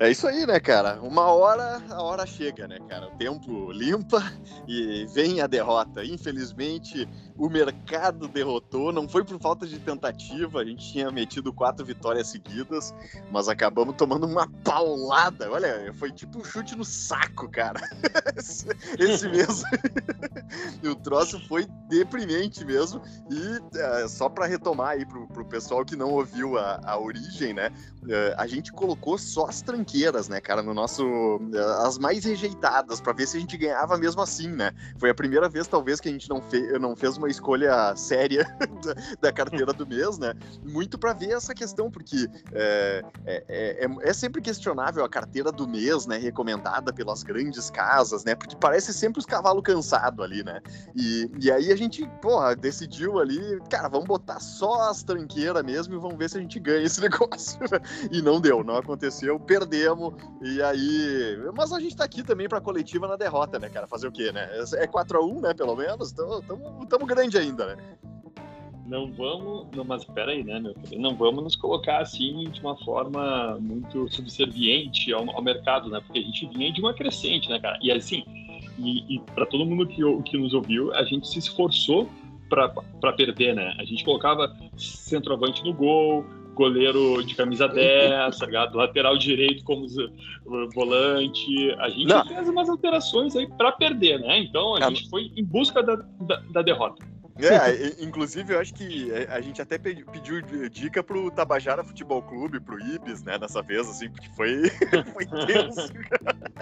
É isso aí, né, cara? Uma hora, a hora chega, né, cara? O tempo limpa e vem a derrota. Infelizmente, o mercado derrotou. Não foi por falta de tentativa, a gente tinha metido quatro vitórias seguidas, mas acabamos tomando uma paulada. Olha, foi tipo um chute no saco, cara. Esse mesmo. o troço foi deprimente mesmo. E é, só para retomar aí pro, pro pessoal que não ouviu a, a origem, né? É, a gente colocou só as tranqueiras, né, cara, no nosso. É, as mais rejeitadas, para ver se a gente ganhava mesmo assim, né? Foi a primeira vez, talvez, que a gente não, fe não fez uma escolha séria da, da carteira do mês, né? Muito para ver essa questão, porque é, é, é, é, sempre questionável a carteira do mês, né? Recomendada pelas grandes casas, né? Porque parece sempre os cavalos cansados ali, né? E, e aí a gente, porra, decidiu ali, cara, vamos botar só as tranqueiras mesmo e vamos ver se a gente ganha esse negócio. e não deu, não aconteceu, perdemos. E aí. Mas a gente tá aqui também pra coletiva na derrota, né, cara? Fazer o quê, né? É 4x1, né, pelo menos? Estamos grande ainda, né? não vamos, não, mas espera aí, né, meu filho? Não vamos nos colocar assim de uma forma muito subserviente ao, ao, mercado, né? Porque a gente vinha de uma crescente, né, cara? E assim, e, e para todo mundo que, que nos ouviu, a gente se esforçou para perder, né? A gente colocava centroavante no gol, goleiro de camisa 10, tá ligado? lateral direito como volante. A gente Não. fez umas alterações aí para perder, né? Então a Não. gente foi em busca da, da, da derrota. É, inclusive eu acho que a gente até pediu dica pro Tabajara Futebol Clube, pro Ibis, né, dessa vez, assim, porque foi, foi tenso.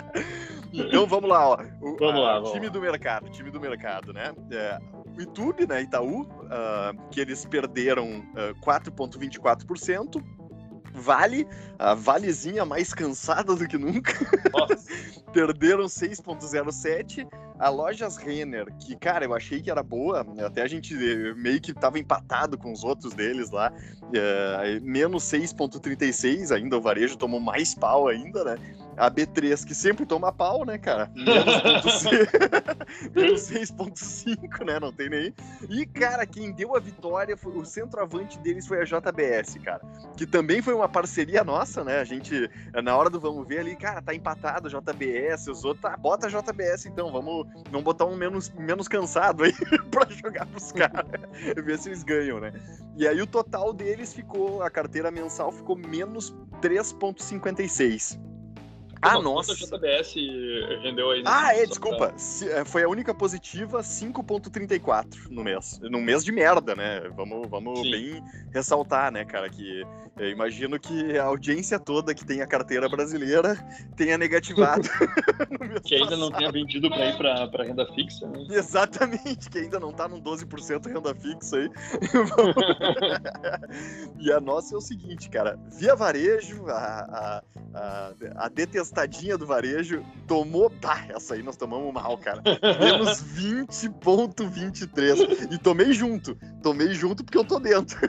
então vamos lá, ó. O, vamos lá, vamos time lá. do mercado, time do mercado, né? É, YouTube, né, Itaú, uh, que eles perderam uh, 4,24%. Vale, a Valezinha mais cansada do que nunca. Perderam 6,07. A Lojas Renner, que, cara, eu achei que era boa, até a gente eh, meio que tava empatado com os outros deles lá. É, menos 6,36, ainda o varejo tomou mais pau ainda, né? A B3, que sempre toma pau, né, cara? Menos 6,5, né? Não tem nem. E, cara, quem deu a vitória, foi, o centroavante deles foi a JBS, cara. Que também foi uma parceria nossa, né? A gente, na hora do vamos ver ali, cara, tá empatado JBS, os outros, tá, bota JBS então, vamos, vamos botar um menos, menos cansado aí pra jogar pros caras. ver se eles ganham, né? E aí o total deles ficou, a carteira mensal ficou menos 3,56. Ah, nossa. Quanto a JBS rendeu aí? Ah, é, desculpa. É, foi a única positiva, 5.34 no mês. Num mês de merda, né? Vamos, vamos bem ressaltar, né, cara, que eu imagino que a audiência toda que tem a carteira brasileira tenha negativado. que ainda não tenha vendido para ir para renda fixa, né? Exatamente, que ainda não tá num 12% renda fixa aí. e a nossa é o seguinte, cara, via varejo, a, a, a, a detestadinha do varejo tomou. Bah, essa aí nós tomamos mal, cara. Menos 20,23. E tomei junto. Tomei junto porque eu tô dentro.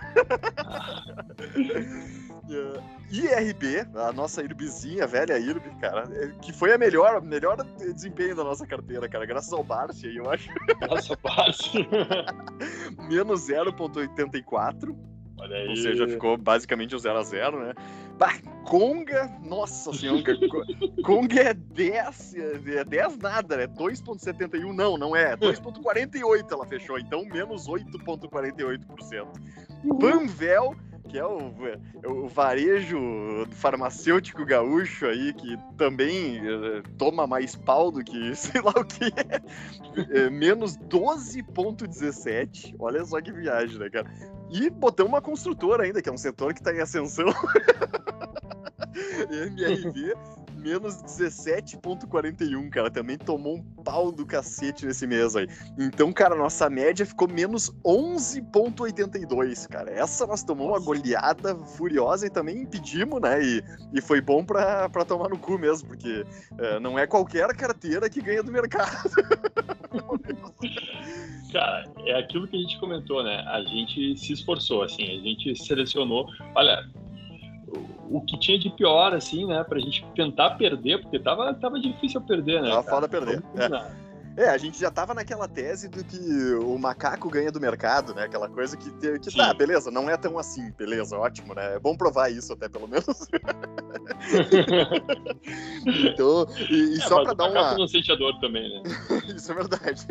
Uh, IRB, a nossa IRBzinha, a velha IRB, cara, é, que foi a melhor, melhor desempenho da nossa carteira, cara, graças ao Barsi aí, eu acho. Graças ao Barsi. Menos 0,84. Olha aí. Ou seja, ficou basicamente o 0 a 0 né? Bah, Conga, nossa senhora, Conga é 10, é 10 nada, né? 2,71, não, não é, 2,48 ela fechou, então menos 8,48%. Panvel que é o, é o varejo farmacêutico gaúcho aí, que também uh, toma mais pau do que sei lá o que é. é menos 12,17. Olha só que viagem, né, cara? E botamos uma construtora ainda, que é um setor que está em ascensão. MRV menos 17,41, cara. Também tomou um pau do cacete nesse mês aí. Então, cara, nossa média ficou menos 11,82, cara. Essa nós tomamos uma goleada furiosa e também impedimos, né? E, e foi bom pra, pra tomar no cu mesmo, porque é, não é qualquer carteira que ganha do mercado. cara, é aquilo que a gente comentou, né? A gente se esforçou, assim, a gente selecionou. Olha, o que tinha de pior, assim, né? Pra gente tentar perder, porque tava, tava difícil perder, né? Tava foda perder. É. É, a gente já tava naquela tese do que o macaco ganha do mercado, né? Aquela coisa que, que tá, beleza, não é tão assim, beleza, ótimo, né? É bom provar isso até, pelo menos. então, e, e é, só pra dar uma. não sente a dor também, né? isso é verdade.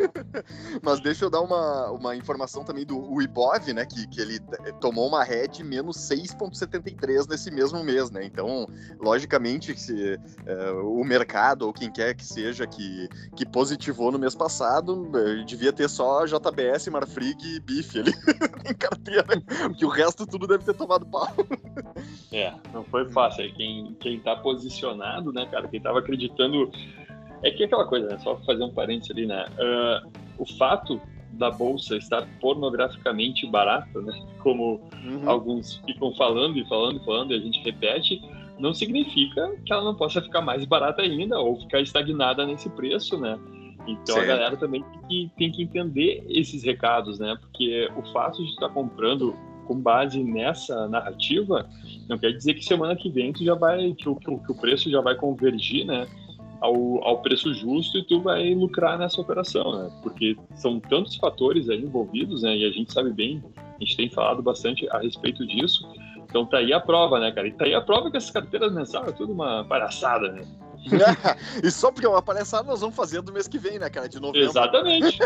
mas deixa eu dar uma, uma informação também do Ibov, né? Que, que ele tomou uma head menos 6,73 nesse mesmo mês, né? Então, logicamente, se, uh, o mercado ou quem quer que seja que, que positivou no mês passado, eh, devia ter só JBS, Marfrig e Bife ali em carteira, porque o resto tudo deve ter tomado pau. É, não foi fácil. Quem, quem tá posicionado, né, cara, quem tava acreditando. É que é aquela coisa, né? Só fazer um parênteses ali, né? Uh, o fato da bolsa estar pornograficamente barata, né? Como uhum. alguns ficam falando e falando e falando, e a gente repete, não significa que ela não possa ficar mais barata ainda ou ficar estagnada nesse preço, né? Então certo. a galera também tem que, tem que entender esses recados, né? Porque o fato de estar comprando com base nessa narrativa não quer dizer que semana que vem tu já vai que o, que o preço já vai convergir, né? Ao, ao preço justo e tu vai lucrar nessa operação, né? Porque são tantos fatores aí envolvidos, né? E a gente sabe bem, a gente tem falado bastante a respeito disso. Então tá aí a prova, né, cara? E tá aí a prova que essas carteiras mensais é tudo uma palhaçada, né? e só porque é uma palhaçada nós vamos fazer do mês que vem, né, cara? De novembro. Exatamente.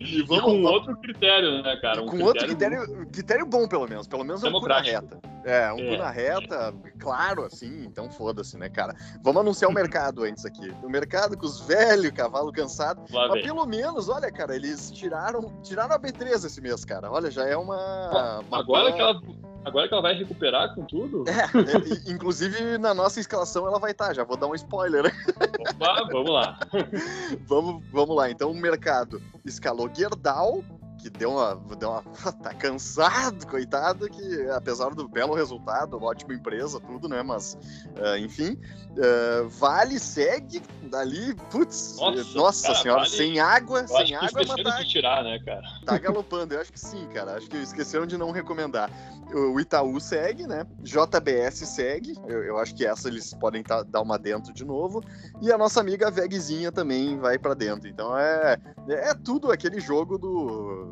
e, vamos, e com outro critério, né, cara? Um com critério outro critério, critério bom, pelo menos. Pelo menos é um cu na reta. É, um é, cu na reta, claro, assim, então foda-se, né, cara? Vamos anunciar o mercado antes aqui. O mercado com os velhos, cavalo cansado. Lá mas vem. pelo menos, olha, cara, eles tiraram, tiraram a B3 esse mês, cara. Olha, já é uma. Agora que ela Agora que ela vai recuperar com tudo? É, inclusive na nossa escalação ela vai estar, tá, já vou dar um spoiler. Opa, vamos lá. vamos, vamos lá, então o mercado escalou Gerdau, que deu uma, deu uma. tá cansado, coitado, que apesar do belo resultado, ótima empresa, tudo, né? Mas, uh, enfim. Uh, vale, segue dali, putz, nossa, nossa cara, senhora, vale, sem água, sem água, mas tá, de tirar, né, cara? Tá galopando, eu acho que sim, cara. Acho que esqueceram de não recomendar. O Itaú segue, né? JBS segue. Eu, eu acho que essa eles podem tá, dar uma dentro de novo. E a nossa amiga Vegzinha também vai para dentro. Então é, é tudo aquele jogo do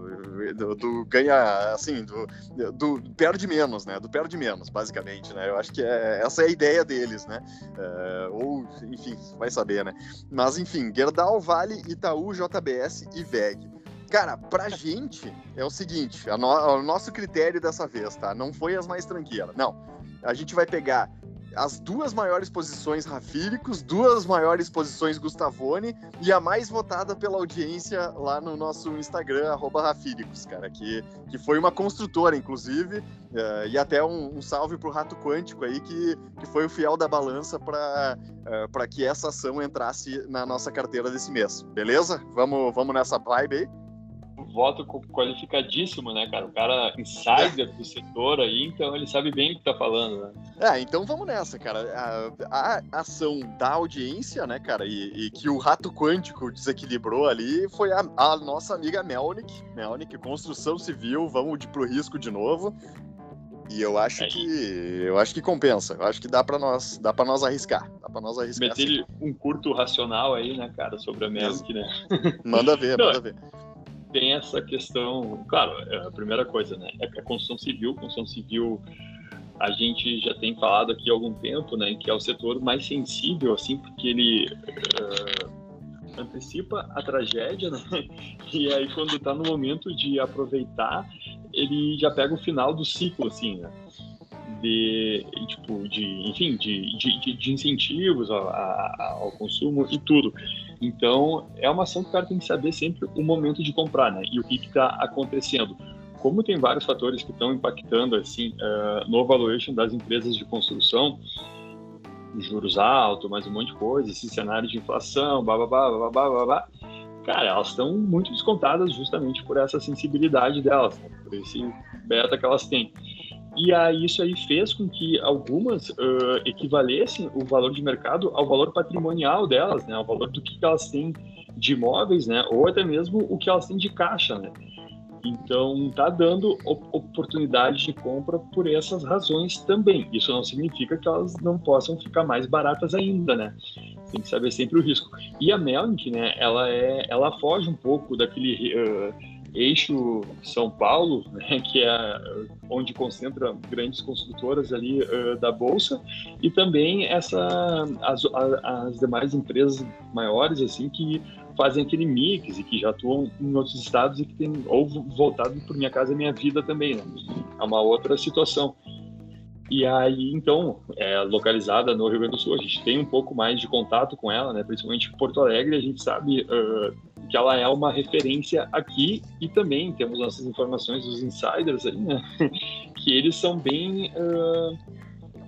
do, do, ganha, assim, do, do perde menos, né? Do perde menos, basicamente, né? Eu acho que é, essa é a ideia deles, né? É, ou, enfim, vai saber, né? Mas, enfim, Gerdau, Vale, Itaú, JBS e VEG. Cara, pra gente é o seguinte, no, o nosso critério dessa vez, tá? Não foi as mais tranquilas, não. A gente vai pegar as duas maiores posições Rafíricos, duas maiores posições Gustavone e a mais votada pela audiência lá no nosso Instagram, Rafíricos, cara, que, que foi uma construtora, inclusive, uh, e até um, um, salve pro Rato Quântico aí, que, que foi o fiel da balança para uh, que essa ação entrasse na nossa carteira desse mês, beleza? Vamos, vamos nessa vibe aí? Voto qualificadíssimo, né, cara? O cara insider do setor aí, então ele sabe bem o que tá falando, né? É, então vamos nessa, cara. A, a ação da audiência, né, cara, e, e, que o rato quântico desequilibrou ali foi a, a nossa amiga Melnick. Melnick, construção civil, vamos de, pro risco de novo. E eu acho é que eu acho que compensa. Eu acho que dá para nós, dá para nós arriscar. Dá para nós arriscar. Meter um curto racional aí, né, cara, sobre a Melnick, né? Manda ver, Não, manda ver tem essa questão, claro, é a primeira coisa, né, é a construção civil, construção civil a gente já tem falado aqui há algum tempo, né, que é o setor mais sensível, assim, porque ele uh, antecipa a tragédia, né, e aí quando está no momento de aproveitar, ele já pega o final do ciclo, assim, né, de, tipo, de, enfim, de, de, de incentivos ao, ao consumo e tudo. Então, é uma ação que o cara tem que saber sempre o momento de comprar, né? E o que está acontecendo. Como tem vários fatores que estão impactando, assim, uh, no valuation das empresas de construção, juros altos, mais um monte de coisa, esse cenário de inflação, blá, blá, blá. Cara, elas estão muito descontadas justamente por essa sensibilidade delas, né? por esse beta que elas têm. E aí isso aí fez com que algumas uh, equivalessem o valor de mercado ao valor patrimonial delas, né, ao valor do que elas têm de imóveis, né, ou até mesmo o que elas têm de caixa, né. Então tá dando oportunidade de compra por essas razões também. Isso não significa que elas não possam ficar mais baratas ainda, né? tem que saber sempre o risco. E a Melnick, né, ela, é, ela foge um pouco daquele uh, eixo São Paulo, né, que é onde concentra grandes construtoras ali uh, da bolsa, e também essa as, as demais empresas maiores assim que fazem aquele mix e que já atuam em outros estados e que tem ou voltado por minha casa e minha vida também, né? É uma outra situação. E aí, então, é localizada no Rio Grande do Sul, a gente tem um pouco mais de contato com ela, né? Principalmente em Porto Alegre, a gente sabe uh, que ela é uma referência aqui e também temos nossas informações dos insiders aí, né? que eles são bem uh,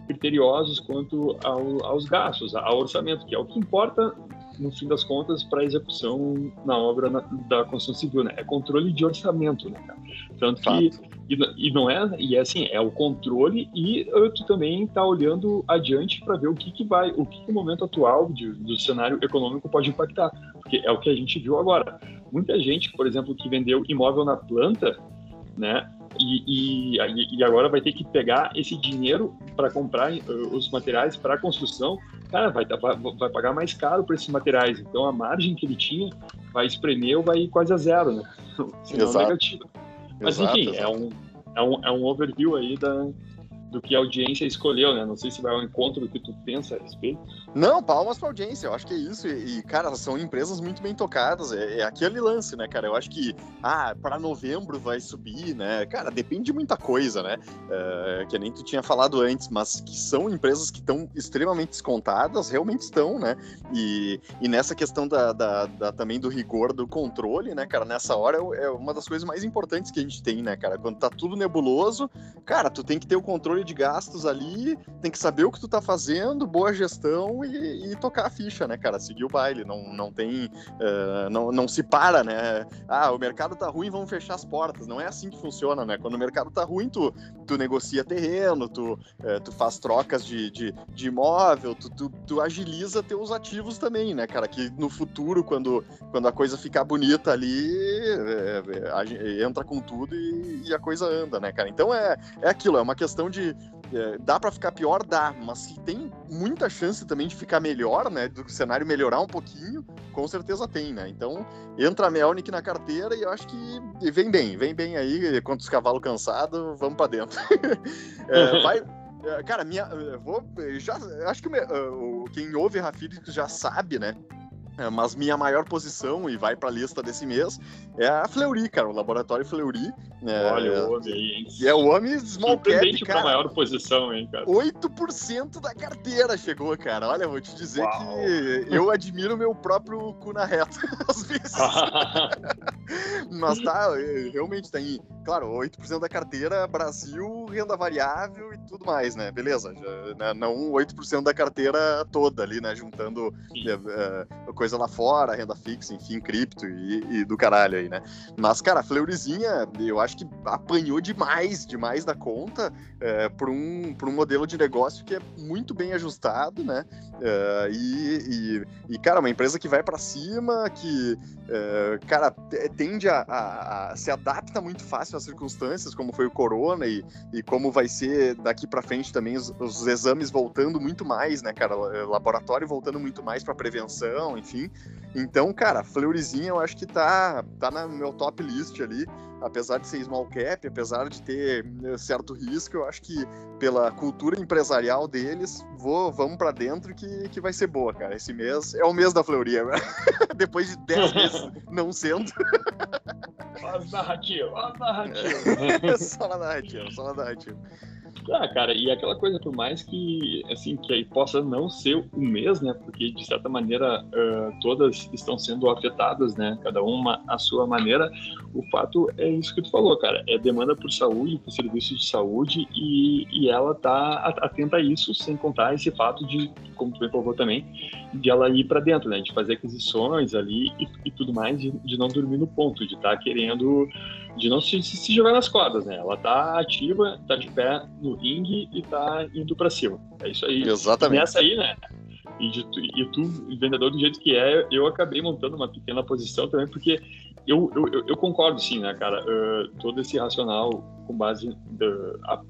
criteriosos quanto ao, aos gastos, ao orçamento, que é o que importa no fim das contas, para execução na obra na, da construção civil, né? É controle de orçamento, né, cara? Tanto que e, e, não é e é assim é o controle e tu também tá olhando adiante para ver o que que vai o que, que o momento atual de, do cenário econômico pode impactar porque é o que a gente viu agora muita gente por exemplo que vendeu imóvel na planta né e, e, e agora vai ter que pegar esse dinheiro para comprar uh, os materiais para a construção cara, vai, vai, vai pagar mais caro por esses materiais. Então a margem que ele tinha vai espremer ou vai ir quase a zero, né? Senão Exato. negativo. Mas exato, enfim, É, um, é, um, é um overview aí da, do que a audiência escolheu, né? Não sei se vai ao encontro do que tu pensa a respeito. Não, palmas pra audiência, eu acho que é isso. E, e cara, são empresas muito bem tocadas. É, é, aquele lance, né, cara? Eu acho que, ah, para novembro vai subir, né? Cara, depende de muita coisa, né? Uh, que nem tu tinha falado antes, mas que são empresas que estão extremamente descontadas, realmente estão, né? E, e nessa questão da, da, da, também do rigor do controle, né, cara? Nessa hora é, é uma das coisas mais importantes que a gente tem, né, cara? Quando tá tudo nebuloso, cara, tu tem que ter o controle de gastos ali, tem que saber o que tu tá fazendo, boa gestão e, e tocar a ficha, né, cara? Seguir o baile, não, não tem. Uh, não, não se para, né? Ah, o mercado tá ruim, vamos fechar as portas. Não é assim que funciona, né? Quando o mercado tá ruim, tu, tu negocia terreno, tu, uh, tu faz trocas de, de, de imóvel, tu, tu, tu, agiliza teus ativos também, né, cara? Que no futuro, quando, quando a coisa ficar bonita ali, é, é, entra com tudo e, e, a coisa anda, né, cara? Então é, é aquilo, é uma questão de, é, dá para ficar pior? Dá, mas se tem muita chance também de ficar melhor, né? Do cenário melhorar um pouquinho, com certeza tem, né? Então, entra a Melnick na carteira e eu acho que vem bem, vem bem aí, quanto os cavalos cansados, vamos para dentro. é, vai. É, cara, minha, vou, já, acho que o, quem ouve Rafílicos já sabe, né? É, mas minha maior posição, e vai para a lista desse mês, é a Fleury, cara, o Laboratório Fleury. É, Olha o homem aí, hein? E é o homem small cap, cara. maior posição, hein, cara. 8% da carteira chegou, cara. Olha, vou te dizer Uau. que eu admiro meu próprio cu na reta, às vezes. mas tá, realmente tem, claro, 8% da carteira, Brasil, renda variável e tudo mais, né? Beleza, já, né? não 8% da carteira toda ali, né? Juntando é, é, coisa lá fora, renda fixa, enfim, cripto e, e, do caralho aí, né? Mas, cara, a Fleuryzinha, eu acho que apanhou demais, demais da conta é, por, um, por um modelo de negócio que é muito bem ajustado, né? É, e, e, e, cara, uma empresa que vai para cima, que, é, cara, tende a, a, a, se adapta muito fácil às circunstâncias, como foi o corona e, e como vai ser daqui para frente também os, os exames voltando muito mais, né, cara? Laboratório voltando muito mais para prevenção, enfim enfim. Então, cara, Fleuryzinha eu acho que tá, tá no meu top list ali. Apesar de ser small cap, apesar de ter né, certo risco, eu acho que pela cultura empresarial deles, vou, vamos para dentro que, que vai ser boa, cara. Esse mês é o mês da Fleury, né? Depois de 10 meses não sendo. Só as narrativas, as narrativas. só na narrativa, só na narrativa. Ah, cara, e aquela coisa, por mais que, assim, que possa não ser o mês, né, porque de certa maneira uh, todas estão sendo afetadas, né, cada uma à sua maneira, o fato é isso que tu falou, cara, é demanda por saúde, por serviços de saúde e, e ela tá atenta a isso, sem contar esse fato de, como tu bem colocou também, de ela ir para dentro, né, de fazer aquisições ali e, e tudo mais, de, de, não dormir no ponto, de estar tá querendo, de não se, se jogar nas cordas, né, ela tá ativa, tá de pé no ringue e tá indo para cima. É isso aí. Exatamente. E nessa aí, né? E, de, e tu, vendedor do jeito que é, eu acabei montando uma pequena posição também, porque eu, eu, eu concordo, sim, né, cara? Uh, todo esse racional com base uh, a,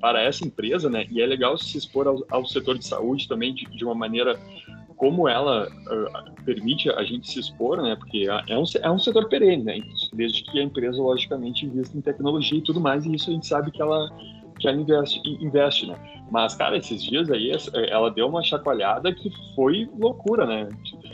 para essa empresa, né? E é legal se expor ao, ao setor de saúde também de, de uma maneira como ela uh, permite a gente se expor, né? Porque é um, é um setor perene, né? Desde que a empresa, logicamente, invista em tecnologia e tudo mais, e isso a gente sabe que ela que ela investe, investe, né? Mas, cara, esses dias aí ela deu uma chacoalhada que foi loucura, né?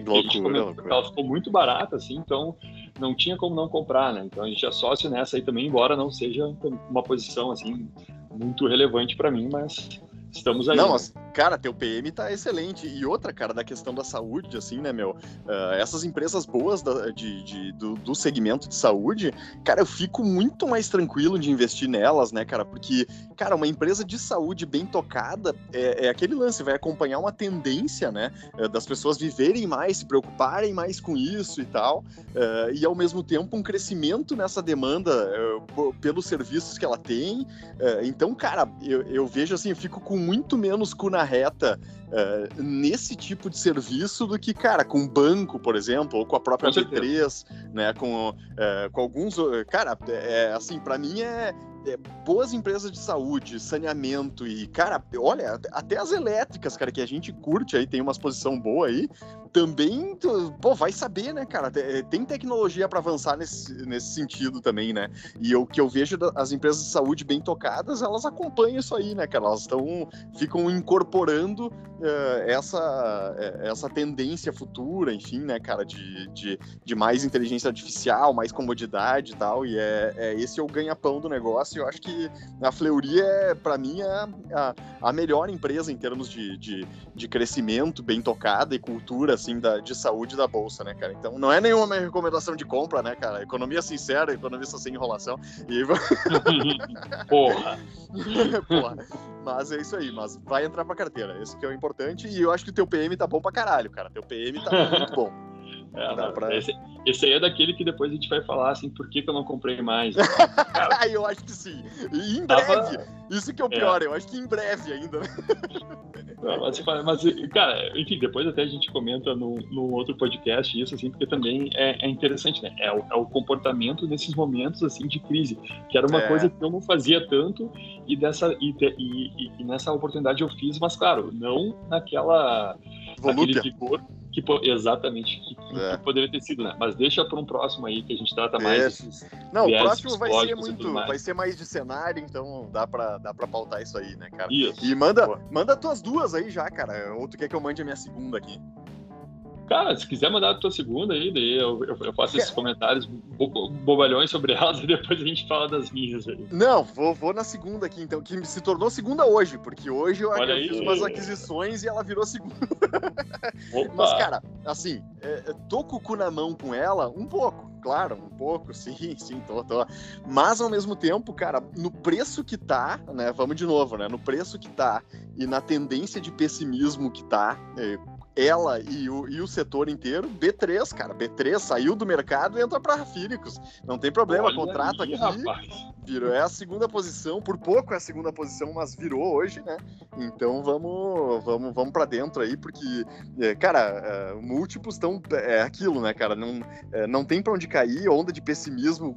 Loucura, loucura. Ela ficou muito barata, assim, então não tinha como não comprar, né? Então a gente é sócio nessa aí também, embora não seja uma posição, assim, muito relevante para mim, mas estamos aí. Não, né? Cara, teu PM tá excelente. E outra, cara, da questão da saúde, assim, né, meu? Uh, essas empresas boas da, de, de do, do, segmento de saúde, cara, eu fico muito mais tranquilo de investir nelas, né, cara? Porque, cara, uma empresa de saúde bem tocada é, é aquele lance, vai acompanhar uma tendência, né, eh, das pessoas viverem mais, se preocuparem mais com isso e tal. Uh, e, ao mesmo tempo, um crescimento nessa demanda uh, pelos serviços que ela tem. então, cara, eu, eu vejo assim, eu fico com muito menos cu na reta uh, nesse tipo de serviço do que, cara, com banco, por exemplo, ou com a própria com B3, né? Com, uh, com alguns. Cara, é, assim, para mim é, é, boas empresas de saúde, saneamento e, cara, olha, até as elétricas, cara, que a gente curte aí, tem uma exposição boa aí, também, pô, vai saber, né, cara? Tem tecnologia para avançar nesse, nesse sentido também, né? E o que eu vejo das empresas de saúde bem tocadas, elas acompanham isso aí, né, cara? Elas estão, ficam incorporando uh, essa, eh, essa tendência futura, enfim, né, cara, de, de, de mais inteligência artificial, mais comodidade e tal, e é, é esse é o ganha-pão do negócio, eu acho que a Fleury é, para mim, é a, a melhor empresa em termos de, de, de crescimento bem tocada e cultura, assim, da, de saúde da bolsa, né, cara? Então, não é nenhuma recomendação de compra, né, cara? Economia sincera, economista sem enrolação. E... Porra! Porra! Mas é isso aí, mas vai entrar pra carteira. Esse que é o importante. E eu acho que o teu PM tá bom pra caralho, cara. Teu PM tá muito bom. É, pra... esse, esse, aí é daquele que depois a gente vai falar assim, por que, que eu não comprei mais? Cara, eu acho que sim. E em breve. Tava... Isso que é o é. pior, é. eu acho que em breve ainda. Não, mas, mas, cara, enfim, depois até a gente comenta no outro podcast isso, assim, porque também é, é interessante, né? É o, é o, comportamento nesses momentos, assim, de crise, que era uma é. coisa que eu não fazia tanto e, dessa, e, e, e, nessa oportunidade eu fiz, mas, claro, não naquela... Volúpia. Naquele vigor que exatamente que, é. que, poderia ter sido, né? Mas deixa para um próximo aí que a gente trata mais. Não, o próximo vai ser muito, vai ser mais de cenário, então dá para dá para pautar isso aí, né, cara? Isso. E manda, manda tuas duas aí já, cara. Ou tu quer que eu mande a minha segunda aqui? Cara, se quiser mandar a tua segunda aí, daí eu, eu, eu faço esses comentários bo bobalhões sobre elas e depois a gente fala das minhas aí. Não, vou, vou na segunda aqui, então, que se tornou segunda hoje, porque hoje eu, eu fiz umas aquisições e ela virou segunda. Mas, cara, assim, é, é, tô com o cu na mão com ela um pouco, claro, um pouco, sim, sim, tô, tô. Mas ao mesmo tempo, cara, no preço que tá, né? Vamos de novo, né? No preço que tá e na tendência de pessimismo que tá, é, ela e o, e o setor inteiro, B3, cara. B3 saiu do mercado e entra para Rafíricos. Não tem problema, Olha aí, aqui. Rapaz. Virou, é a segunda posição, por pouco é a segunda posição, mas virou hoje, né? Então vamos vamos, vamos para dentro aí, porque, é, cara, é, múltiplos estão. É aquilo, né, cara? Não, é, não tem para onde cair, onda de pessimismo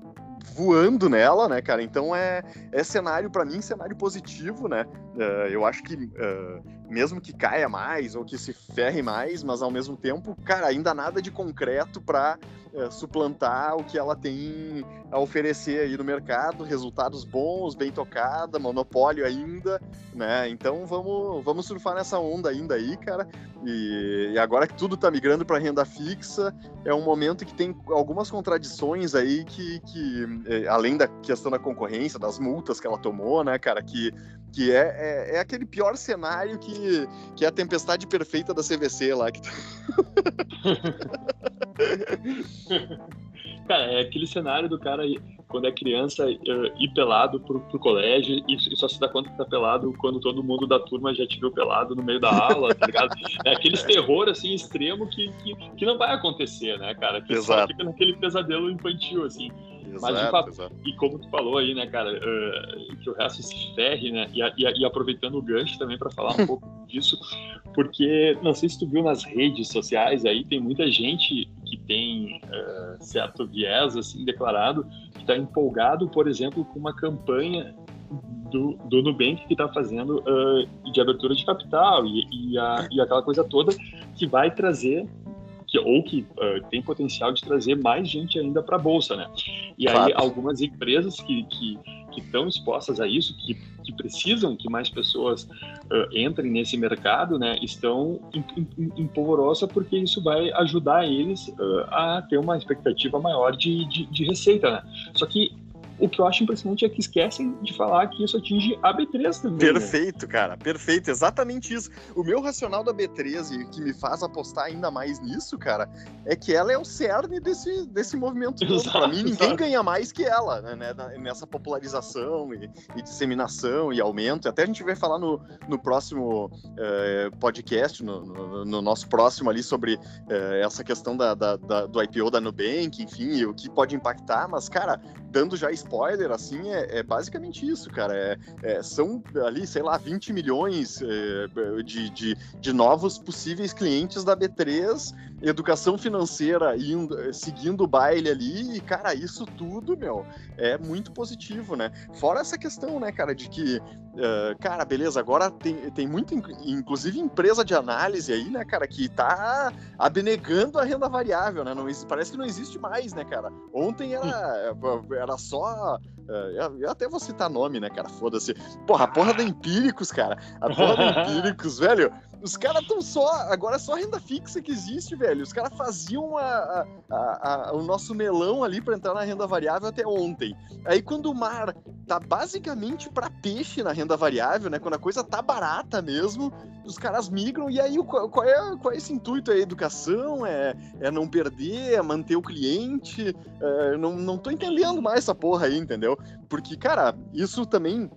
voando nela, né, cara? Então é, é cenário, para mim, cenário positivo, né? Uh, eu acho que uh, mesmo que caia mais ou que se ferre mais, mas ao mesmo tempo, cara, ainda nada de concreto para uh, suplantar o que ela tem a oferecer aí no mercado, resultados bons, bem tocada, monopólio ainda, né? Então vamos, vamos surfar nessa onda ainda aí, cara. E, e agora que tudo tá migrando para renda fixa, é um momento que tem algumas contradições aí que, que é, além da questão da concorrência, das multas que ela tomou, né, cara, que, que é, é, é aquele pior cenário que, que é a tempestade perfeita da CVC lá. Que... Tá cara, é aquele cenário do cara quando é criança ir pelado pro, pro colégio e só se dá conta que tá pelado quando todo mundo da turma já te viu pelado no meio da aula, tá ligado? É aqueles terror, assim, extremo que, que, que não vai acontecer, né, cara? Que Exato. só fica naquele pesadelo infantil, assim. Exato, Mas, fato, e como tu falou aí, né, cara, uh, que o resto se ferre, né, e, e, e aproveitando o gancho também para falar um pouco disso, porque não sei se tu viu nas redes sociais aí, tem muita gente que tem uh, certo viés, assim, declarado, que está empolgado, por exemplo, com uma campanha do, do Nubank que está fazendo uh, de abertura de capital e, e, a, e, aquela coisa toda, que vai trazer que, ou que uh, tem potencial de trazer mais gente ainda para a bolsa, né? E Fato. aí algumas empresas que, que, que estão expostas a isso, que, que precisam que mais pessoas uh, entrem nesse mercado, né, estão em, em, em, polvorosa porque isso vai ajudar eles uh, a ter uma expectativa maior de, de, de receita, né? Só que o que eu acho impressionante é que esquecem de falar que isso atinge a B3 também. Né? Perfeito, né? cara, perfeito, exatamente isso. O meu racional da B3 e que me faz apostar ainda mais nisso, cara, é que ela é o cerne desse, desse movimento todo. Pra mim, ninguém ganha mais que ela, né, né nessa popularização e, e, disseminação e aumento. Até a gente vai falar no, no próximo uh, podcast, no, no, no, nosso próximo ali, sobre uh, essa questão da, da, da, do IPO da Nubank, enfim, o que pode impactar, mas, cara, dando já spoiler, assim, é, é basicamente isso, cara. É, é, são ali, sei lá, 20 milhões é, de, de, de, novos possíveis clientes da B3, educação financeira indo, seguindo o baile ali, e, cara, isso tudo, meu, é muito positivo, né? Fora essa questão, né, cara, de que, uh, cara, beleza, agora tem, tem muito, inclusive, empresa de análise aí, né, cara, que tá abnegando a renda variável, né? Não, parece que não existe mais, né, cara? Ontem era, era só Uh, eu até vou citar nome, né, cara? Foda-se. Porra, a porra da Empíricos, cara. A porra da Empíricos, velho. Os caras estão só. Agora é só renda fixa que existe, velho. Os caras faziam a, a, a, o nosso melão ali para entrar na renda variável até ontem. Aí quando o mar tá basicamente para peixe na renda variável, né? Quando a coisa tá barata mesmo, os caras migram. E aí qual, é, qual é esse intuito? É educação? É, é não perder? É manter o cliente? É, não, não tô entendendo mais essa porra aí, entendeu? Porque, cara, isso também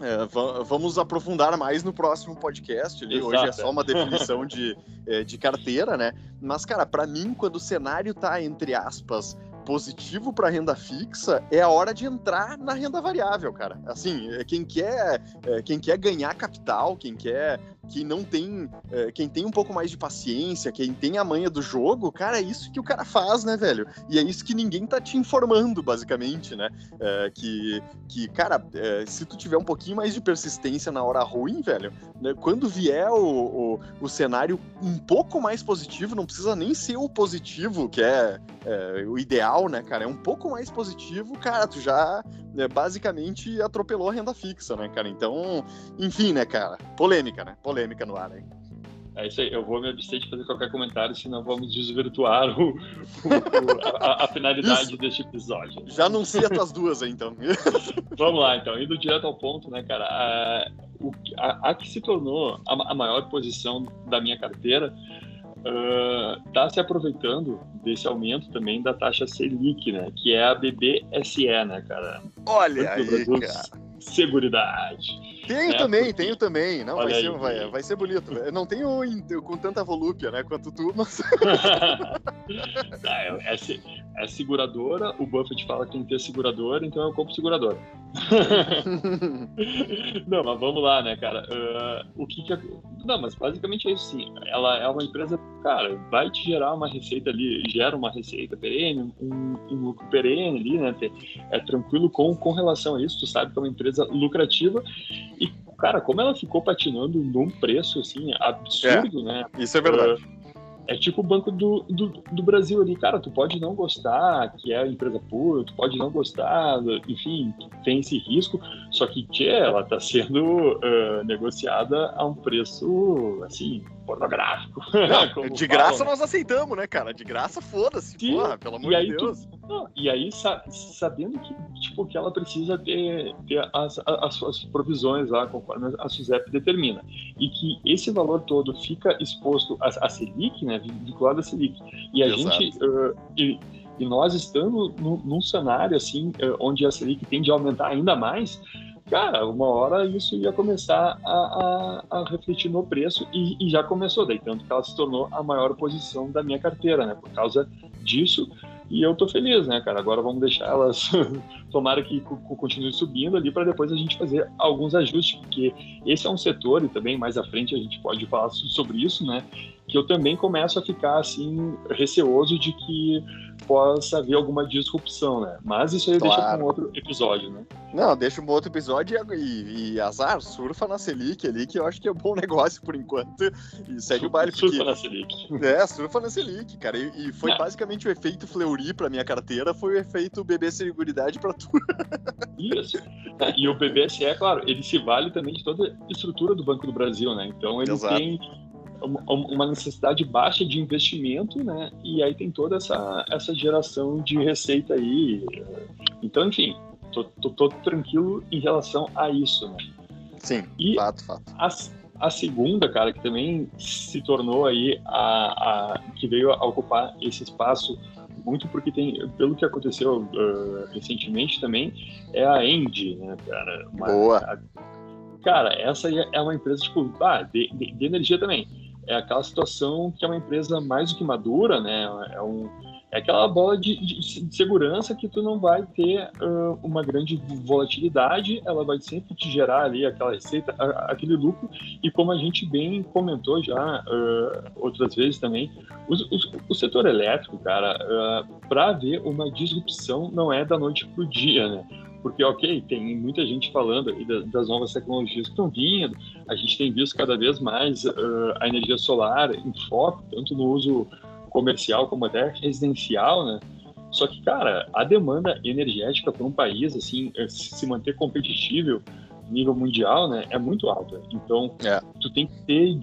é, vamos aprofundar mais no próximo podcast. Ali. Hoje é só uma definição de, é, de carteira, né? Mas, cara, para mim, quando o cenário tá, entre aspas, positivo para renda fixa, é a hora de entrar na renda variável, cara. Assim, é, quem quer, é, quem quer ganhar capital, quem quer, quem não tem, é, quem tem um pouco mais de paciência, quem tem a manha do jogo, cara, é isso que o cara faz, né, velho? E é isso que ninguém tá te informando, basicamente, né? É, que, que, cara, é, se tu tiver um pouquinho mais de persistência na hora ruim, velho, né, quando vier o, o, o, cenário um pouco mais positivo, não precisa nem ser o positivo, que é, é o ideal né, cara, é um pouco mais positivo, cara, tu já né, basicamente atropelou a renda fixa, né, cara? Então, enfim, né, cara, polêmica, né? Polêmica no ar, né? É isso aí, eu vou me abster de fazer qualquer comentário, senão vamos desvirtuar o, o, a, a, finalidade deste episódio. Já anuncia as duas aí, então. vamos lá, então, indo direto ao ponto, né, cara? A, o, a, a que se tornou a, a maior posição da minha carteira está uh, se aproveitando desse aumento também da taxa Selic, né? Que é a BBSE, né, cara? Olha aí, cara. Seguridade. Tenho é, também, tenho também. Não, vai, aí, ser, vai, vai ser bonito. Eu não tenho com tanta volúpia, né, quanto tu, mas... é, é, é, seguradora, o Buffett fala que tem que ter seguradora, então eu compro seguradora. não, mas vamos lá, né, cara? Uh, o que que... Não, mas basicamente é isso sim. Ela é uma empresa, cara, vai te gerar uma receita ali, gera uma receita perene, um, um lucro perene ali, né? É tranquilo com, com relação a isso, tu sabe que é uma empresa lucrativa e, cara, como ela ficou patinando num preço, assim, absurdo, é, né? Isso é verdade. Uh, é tipo o Banco do, do, do, Brasil ali, cara, tu pode não gostar que é a empresa pura, tu pode não gostar, enfim, tem esse risco, só que, tchê, ela tá sendo uh, negociada a um preço, assim, pornográfico. Não, de graça nós aceitamos, né, cara? De graça, foda-se, porra, pelo amor de Deus. Tu, não, e aí, sa sabendo que, tipo, que ela precisa ter, ter as, as suas provisões lá, conforme a SUSEP determina, e que esse valor todo fica exposto a Selic, né, vinculado a Selic, e a Exato. gente... Uh, e, e nós estando num, num cenário assim, onde a Selic tende a aumentar ainda mais, cara, uma hora isso ia começar a, a, a refletir no preço e, e, já começou, daí tanto que ela se tornou a maior posição da minha carteira, né? Por causa disso, e eu tô feliz, né, cara? Agora vamos deixar elas, tomara que continue subindo ali para depois a gente fazer alguns ajustes, porque esse é um setor e também mais à frente a gente pode falar sobre isso, né? que eu também começo a ficar assim receoso de que possa haver alguma disrupção, né? Mas isso aí claro. deixa para um outro episódio, né? Não, deixa um outro episódio e, e, azar, surfa na Selic ali, que eu acho que é um bom negócio por enquanto, e segue o baile. Surfa porque... na Selic. É, surfa na Selic, cara, e, e foi Não. basicamente o efeito Fleury para minha carteira, foi o efeito BB Seguridade para tu. Isso, e o BBSE, é claro, ele se vale também de toda a estrutura do Banco do Brasil, né? Então ele Exato. tem uma necessidade baixa de investimento, né? E aí tem toda essa, essa geração de receita aí. Então, enfim, tô, tô, tô tranquilo em relação a isso, né? Sim, e fato, fato. A, a segunda, cara, que também se tornou aí a, a que veio a ocupar esse espaço muito porque tem, pelo que aconteceu uh, recentemente também, é a Endy, né, cara? Uma, Boa. A, cara, essa é uma empresa, tipo, ah, de, de, de energia também é aquela situação que é uma empresa mais do que madura, né? É, um, é aquela bola de, de, segurança que tu não vai ter uh, uma grande volatilidade, ela vai sempre te gerar ali aquela receita, aquele lucro, e como a gente bem comentou já uh, outras vezes também, o setor elétrico, cara, uh, para ver uma disrupção não é da noite pro dia, né? Porque, ok, tem muita gente falando aí das novas tecnologias que estão vindo, a gente tem visto cada vez mais uh, a energia solar em foco, tanto no uso comercial como até residencial, né? Só que, cara, a demanda energética para um país, assim, eh, se manter competitivo nível mundial, né, é muito alta. Então, é. tu tem que ter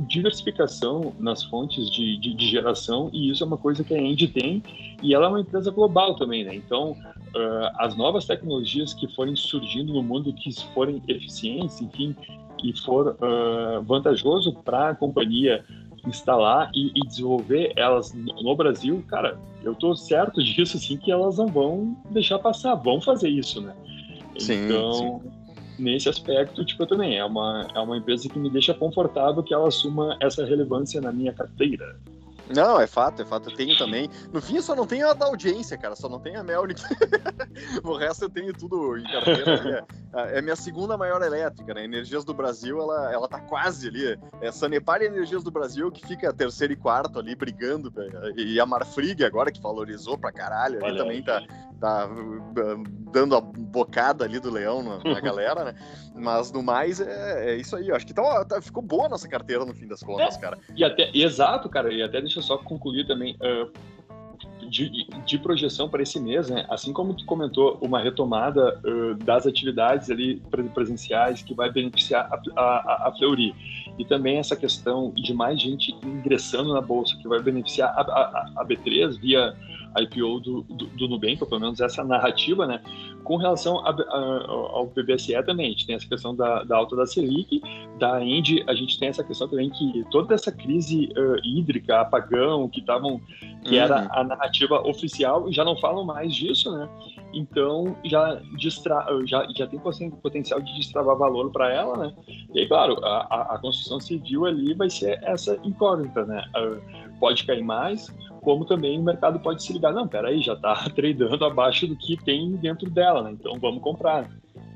diversificação nas fontes de, de, de, geração e isso é uma coisa que a Engie tem e ela é uma empresa global também, né? Então, uh, as novas tecnologias que forem surgindo no mundo, que forem eficientes, enfim, e for uh, vantajoso para a companhia instalar e, e, desenvolver elas no Brasil, cara, eu tô certo disso, assim, que elas não vão deixar passar, vão fazer isso, né? Sim, então, sim. nesse aspecto, tipo, eu também, é uma, é uma empresa que me deixa confortável que ela assuma essa relevância na minha carteira. Não, é fato, é fato. Eu tenho também. No fim, eu só não tenho a da audiência, cara. Só não tenho a Melnick. o resto eu tenho tudo em carteira. É, é minha segunda maior elétrica, né? Energias do Brasil, ela, ela tá quase ali. É Sanepar e Energias do Brasil, que fica terceiro e quarto ali brigando. E a Marfrig, agora que valorizou pra caralho, ali também tá, tá dando a bocada ali do leão na, na galera, né? Mas no mais é, é isso aí. Eu acho que tá, tá, ficou boa a nossa carteira no fim das contas, é, cara. E até, exato, cara. E até deixa eu só concluir também. Uh, de, de, projeção para esse mês, né? Assim como tu comentou, uma retomada uh, das atividades ali presenciais que vai beneficiar a, a, a Fleury. E também essa questão de mais gente ingressando na bolsa que vai beneficiar a, a, a B3 via IPO do, do, do Nubank, ou pelo menos essa narrativa, né? Com relação a, a, ao BBSE também, a gente tem essa questão da, da alta da Selic, da End, a gente tem essa questão também que toda essa crise uh, hídrica, apagão, que estavam, que uhum. era a narrativa oficial, já não falam mais disso, né? Então já, distra, já, já tem potencial de destravar valor para ela, né? E aí, claro, a, a, construção civil ali vai ser essa incógnita, né? Uh, pode cair mais, como também o mercado pode se ligar, não, peraí, já está tradando abaixo do que tem dentro dela, né? Então vamos comprar.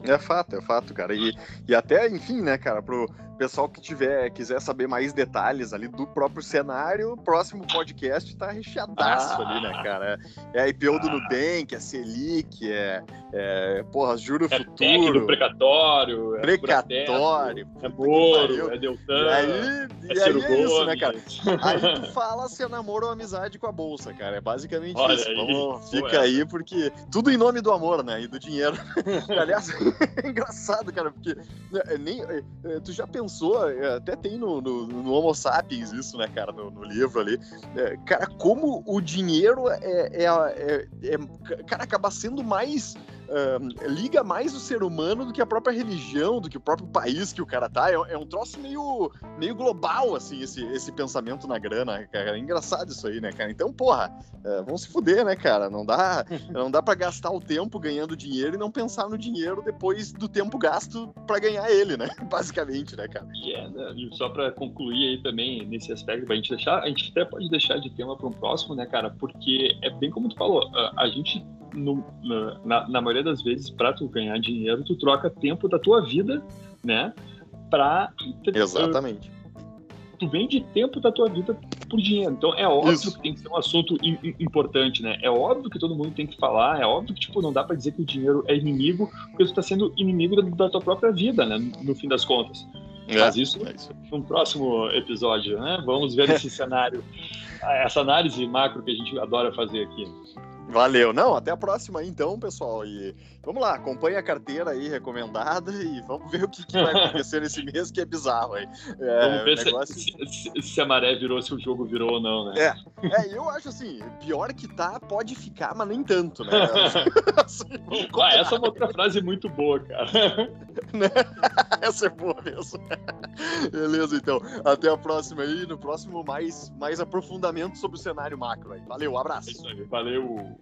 É fato, é fato, cara. E, e até, enfim, né, cara, pro, pessoal que tiver, quiser saber mais detalhes ali do próprio cenário, o próximo podcast tá recheadaço ah, ali, né, cara? É a IPO ah, do Nubank, é Selic, é, é porra, juro é futuro. do precatório. É precatório. É Moro, é Deltan. E aí, é, e aí é isso, né, cara? Aí tu fala se é namoro ou amizade com a bolsa, cara. É basicamente Olha isso. Aí, Vamos, fica aí, porque tudo em nome do amor, né? E do dinheiro. Aliás, é engraçado, cara, porque né, nem, tu já pensou é, até tem no, no, no Homo Sapiens isso, né, cara, no, no livro ali. É, cara, como o dinheiro é, é, é, é, Cara, acaba sendo mais uh, liga mais o ser humano do que a própria religião, do que o próprio país que o cara tá. É, é um troço meio, meio global, assim, esse, esse pensamento na grana, cara. É engraçado isso aí, né, cara? Então, porra, uh, vamos se fuder, né, cara? Não dá, não dá para gastar o tempo ganhando dinheiro e não pensar no dinheiro depois do tempo gasto para ganhar ele, né? Basicamente, né, cara? Yeah, né? E só para concluir aí também nesse aspecto, pra gente deixar, a gente até pode deixar de tema para um próximo, né, cara? Porque é bem como tu falou, a gente no, na, na, maioria das vezes, para tu ganhar dinheiro, tu troca tempo da tua vida, né? Pra. Exatamente. tu vende tempo da tua vida por dinheiro. Então é óbvio Isso. que tem que ser um assunto im- im- importante, né? É óbvio que todo mundo tem que falar, é óbvio que, tipo, não dá pra dizer que o dinheiro é inimigo, porque tu tá sendo inimigo da, da tua própria vida, né? No fim das contas. Mas isso é isso. no próximo episódio, né? Vamos ver esse cenário, essa análise macro que a gente adora fazer aqui. Valeu. Não, até a próxima aí, então, pessoal. E vamos lá, acompanha a carteira aí recomendada e vamos ver o que, que vai acontecer nesse mês, que é bizarro aí. É, Vamos ver negócio... se, se- se a maré virou, se o jogo virou ou não, né? É. É, eu acho assim, pior que tá, pode ficar, mas nem tanto, né? Assim, vamos Ah, essa é uma outra frase muito boa, cara. Essa é boa mesmo. Beleza, então. Até a próxima aí. No próximo, mais, mais aprofundamento sobre o cenário macro aí. Valeu, um É abraço. isso aí. Valeu.